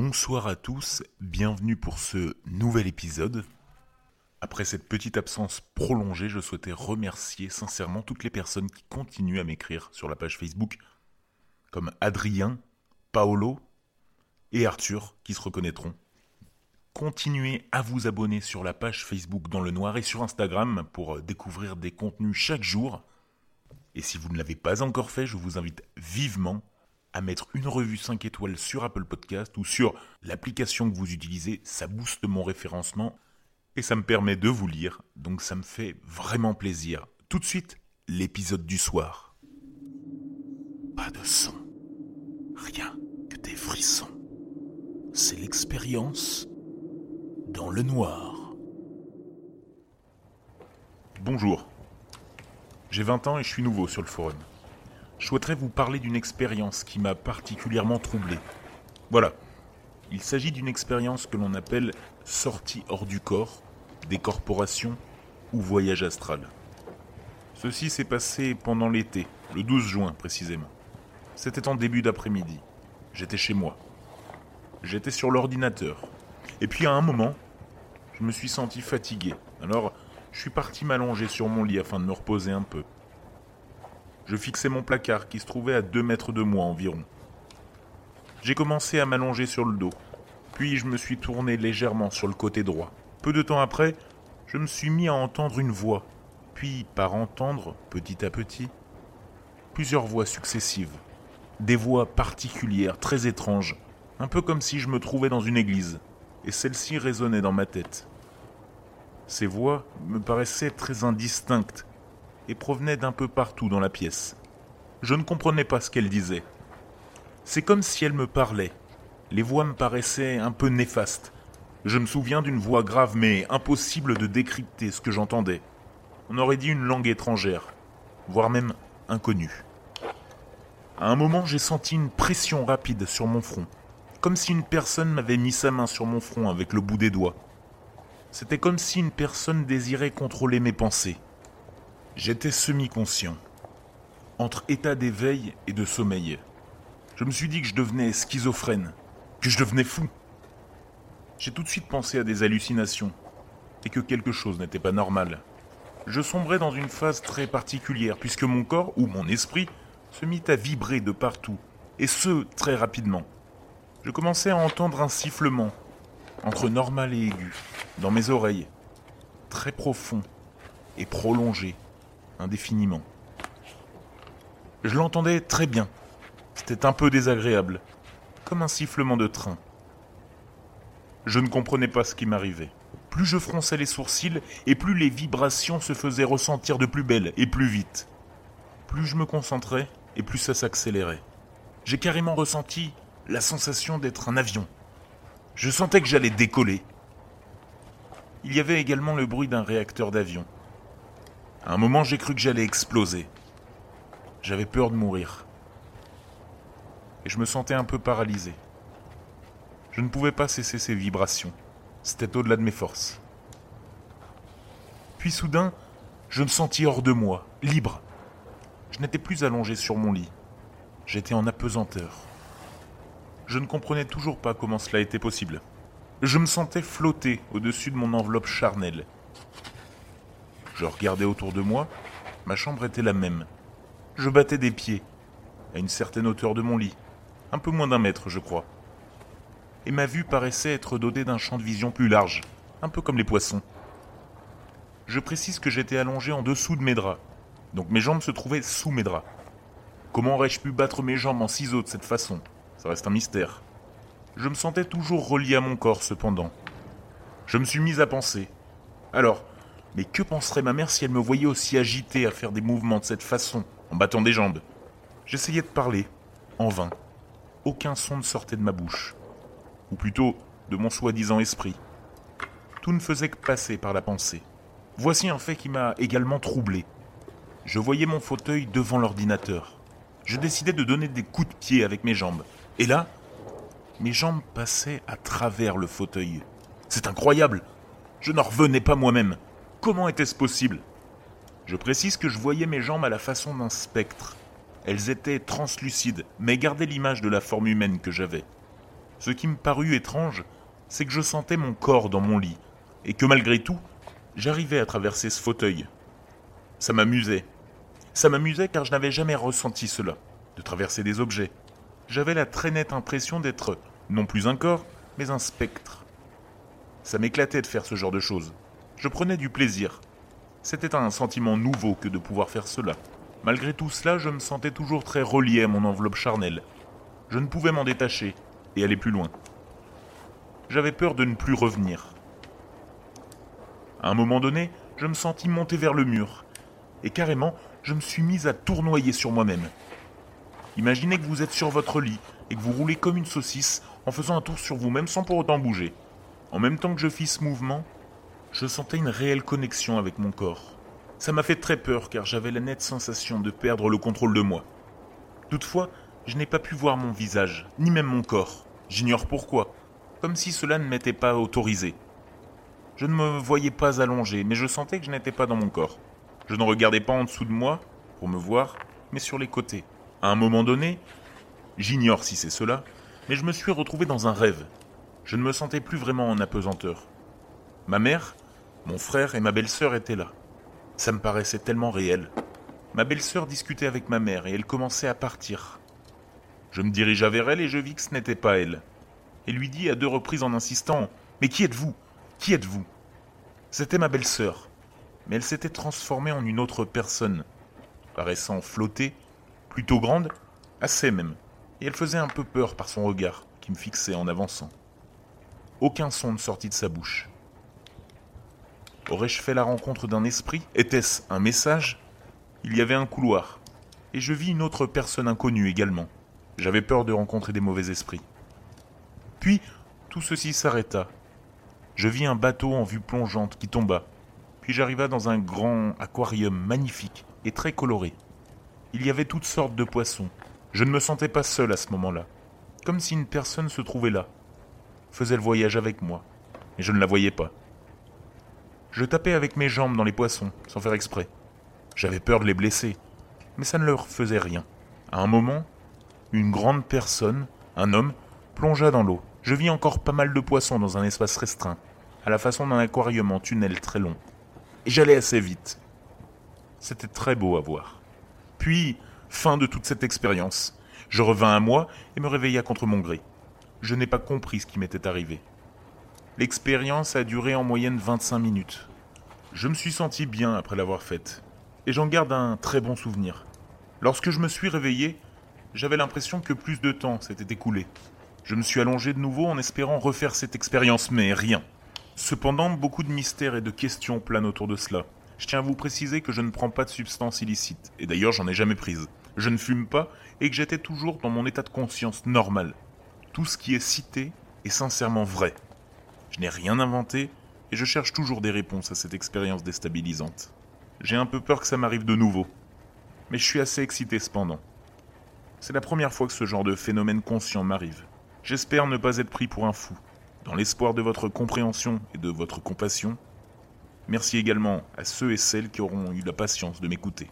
Bonsoir à tous, bienvenue pour ce nouvel épisode. Après cette petite absence prolongée, je souhaitais remercier sincèrement toutes les personnes qui continuent à m'écrire sur la page Facebook, comme Adrien, Paolo et Arthur, qui se reconnaîtront. Continuez à vous abonner sur la page Facebook dans le noir et sur Instagram pour découvrir des contenus chaque jour. Et si vous ne l'avez pas encore fait, je vous invite vivement à mettre une revue 5 étoiles sur Apple Podcast ou sur l'application que vous utilisez. Ça booste mon référencement et ça me permet de vous lire. Donc ça me fait vraiment plaisir. Tout de suite, l'épisode du soir. Pas de son. Rien que des frissons. C'est l'expérience dans le noir. Bonjour. J'ai 20 ans et je suis nouveau sur le forum je souhaiterais vous parler d'une expérience qui m'a particulièrement troublé. Voilà. Il s'agit d'une expérience que l'on appelle sortie hors du corps, décorporation ou voyage astral. Ceci s'est passé pendant l'été, le 12 juin précisément. C'était en début d'après-midi. J'étais chez moi. J'étais sur l'ordinateur. Et puis à un moment, je me suis senti fatigué. Alors, je suis parti m'allonger sur mon lit afin de me reposer un peu je fixais mon placard qui se trouvait à deux mètres de moi environ. J'ai commencé à m'allonger sur le dos, puis je me suis tourné légèrement sur le côté droit. Peu de temps après, je me suis mis à entendre une voix, puis par entendre, petit à petit, plusieurs voix successives. Des voix particulières, très étranges, un peu comme si je me trouvais dans une église, et celles-ci résonnaient dans ma tête. Ces voix me paraissaient très indistinctes, et provenait d'un peu partout dans la pièce. Je ne comprenais pas ce qu'elle disait. C'est comme si elle me parlait. Les voix me paraissaient un peu néfastes. Je me souviens d'une voix grave mais impossible de décrypter ce que j'entendais. On aurait dit une langue étrangère, voire même inconnue. À un moment, j'ai senti une pression rapide sur mon front, comme si une personne m'avait mis sa main sur mon front avec le bout des doigts. C'était comme si une personne désirait contrôler mes pensées. J'étais semi-conscient, entre état d'éveil et de sommeil. Je me suis dit que je devenais schizophrène, que je devenais fou. J'ai tout de suite pensé à des hallucinations, et que quelque chose n'était pas normal. Je sombrais dans une phase très particulière, puisque mon corps, ou mon esprit, se mit à vibrer de partout, et ce, très rapidement. Je commençais à entendre un sifflement, entre normal et aigu, dans mes oreilles, très profond et prolongé indéfiniment. Je l'entendais très bien. C'était un peu désagréable, comme un sifflement de train. Je ne comprenais pas ce qui m'arrivait. Plus je fronçais les sourcils, et plus les vibrations se faisaient ressentir de plus belle et plus vite. Plus je me concentrais, et plus ça s'accélérait. J'ai carrément ressenti la sensation d'être un avion. Je sentais que j'allais décoller. Il y avait également le bruit d'un réacteur d'avion. À un moment, j'ai cru que j'allais exploser. J'avais peur de mourir. Et je me sentais un peu paralysé. Je ne pouvais pas cesser ces vibrations. C'était au-delà de mes forces. Puis soudain, je me sentis hors de moi, libre. Je n'étais plus allongé sur mon lit. J'étais en apesanteur. Je ne comprenais toujours pas comment cela était possible. Je me sentais flotter au-dessus de mon enveloppe charnelle je regardais autour de moi. Ma chambre était la même. Je battais des pieds, à une certaine hauteur de mon lit, un peu moins d'un mètre, je crois. Et ma vue paraissait être dotée d'un champ de vision plus large, un peu comme les poissons. Je précise que j'étais allongé en dessous de mes draps, donc mes jambes se trouvaient sous mes draps. Comment aurais-je pu battre mes jambes en ciseaux de cette façon? Ça reste un mystère. Je me sentais toujours relié à mon corps, cependant. Je me suis mis à penser. Alors, mais que penserait ma mère si elle me voyait aussi agité à faire des mouvements de cette façon, en battant des jambes? J'essayais de parler, en vain. Aucun son ne sortait de ma bouche. Ou plutôt, de mon soi-disant esprit. Tout ne faisait que passer par la pensée. Voici un fait qui m'a également troublé. Je voyais mon fauteuil devant l'ordinateur. Je décidais de donner des coups de pied avec mes jambes. Et là, mes jambes passaient à travers le fauteuil. C'est incroyable. Je n'en revenais pas moi-même. Comment était-ce possible? Je précise que je voyais mes jambes à la façon d'un spectre. Elles étaient translucides, mais gardaient l'image de la forme humaine que j'avais. Ce qui me parut étrange, c'est que je sentais mon corps dans mon lit, et que malgré tout, j'arrivais à traverser ce fauteuil. Ça m'amusait. Ça m'amusait car je n'avais jamais ressenti cela, de traverser des objets. J'avais la très nette impression d'être non plus un corps, mais un spectre. Ça m'éclatait de faire ce genre de choses. Je prenais du plaisir. C'était un sentiment nouveau que de pouvoir faire cela. Malgré tout cela, je me sentais toujours très relié à mon enveloppe charnelle. Je ne pouvais m'en détacher et aller plus loin. J'avais peur de ne plus revenir. À un moment donné, je me sentis monter vers le mur, et carrément, je me suis mis à tournoyer sur moi-même. Imaginez que vous êtes sur votre lit et que vous roulez comme une saucisse en faisant un tour sur vous-même sans pour autant bouger. En même temps que je fis ce mouvement, je sentais une réelle connexion avec mon corps. Ça m'a fait très peur car j'avais la nette sensation de perdre le contrôle de moi. Toutefois, je n'ai pas pu voir mon visage, ni même mon corps. J'ignore pourquoi, comme si cela ne m'était pas autorisé. Je ne me voyais pas allongé, mais je sentais que je n'étais pas dans mon corps. Je ne regardais pas en dessous de moi, pour me voir, mais sur les côtés. À un moment donné, j'ignore si c'est cela, mais je me suis retrouvé dans un rêve. Je ne me sentais plus vraiment en apesanteur. Ma mère, mon frère et ma belle-sœur étaient là. Ça me paraissait tellement réel. Ma belle-sœur discutait avec ma mère et elle commençait à partir. Je me dirigea vers elle et je vis que ce n'était pas elle. Et lui dis à deux reprises en insistant Mais qui êtes-vous? Qui êtes-vous? C'était ma belle-sœur, mais elle s'était transformée en une autre personne, paraissant flotter, plutôt grande, assez même, et elle faisait un peu peur par son regard qui me fixait en avançant. Aucun son ne sortit de sa bouche. Aurais-je fait la rencontre d'un esprit? Était-ce un message? Il y avait un couloir, et je vis une autre personne inconnue également. J'avais peur de rencontrer des mauvais esprits. Puis, tout ceci s'arrêta. Je vis un bateau en vue plongeante qui tomba, puis j'arriva dans un grand aquarium magnifique et très coloré. Il y avait toutes sortes de poissons. Je ne me sentais pas seul à ce moment-là, comme si une personne se trouvait là, faisait le voyage avec moi, et je ne la voyais pas. Je tapais avec mes jambes dans les poissons, sans faire exprès. J'avais peur de les blesser, mais ça ne leur faisait rien. À un moment, une grande personne, un homme, plongea dans l'eau. Je vis encore pas mal de poissons dans un espace restreint, à la façon d'un aquarium en tunnel très long. Et j'allais assez vite. C'était très beau à voir. Puis, fin de toute cette expérience. Je revins à moi et me réveilla contre mon gré. Je n'ai pas compris ce qui m'était arrivé. L'expérience a duré en moyenne 25 minutes. Je me suis senti bien après l'avoir faite, et j'en garde un très bon souvenir. Lorsque je me suis réveillé, j'avais l'impression que plus de temps s'était écoulé. Je me suis allongé de nouveau en espérant refaire cette expérience, mais rien. Cependant, beaucoup de mystères et de questions planent autour de cela. Je tiens à vous préciser que je ne prends pas de substances illicites, et d'ailleurs j'en ai jamais prise. Je ne fume pas, et que j'étais toujours dans mon état de conscience normal. Tout ce qui est cité est sincèrement vrai. Je n'ai rien inventé et je cherche toujours des réponses à cette expérience déstabilisante. J'ai un peu peur que ça m'arrive de nouveau. Mais je suis assez excité cependant. C'est la première fois que ce genre de phénomène conscient m'arrive. J'espère ne pas être pris pour un fou. Dans l'espoir de votre compréhension et de votre compassion, merci également à ceux et celles qui auront eu la patience de m'écouter.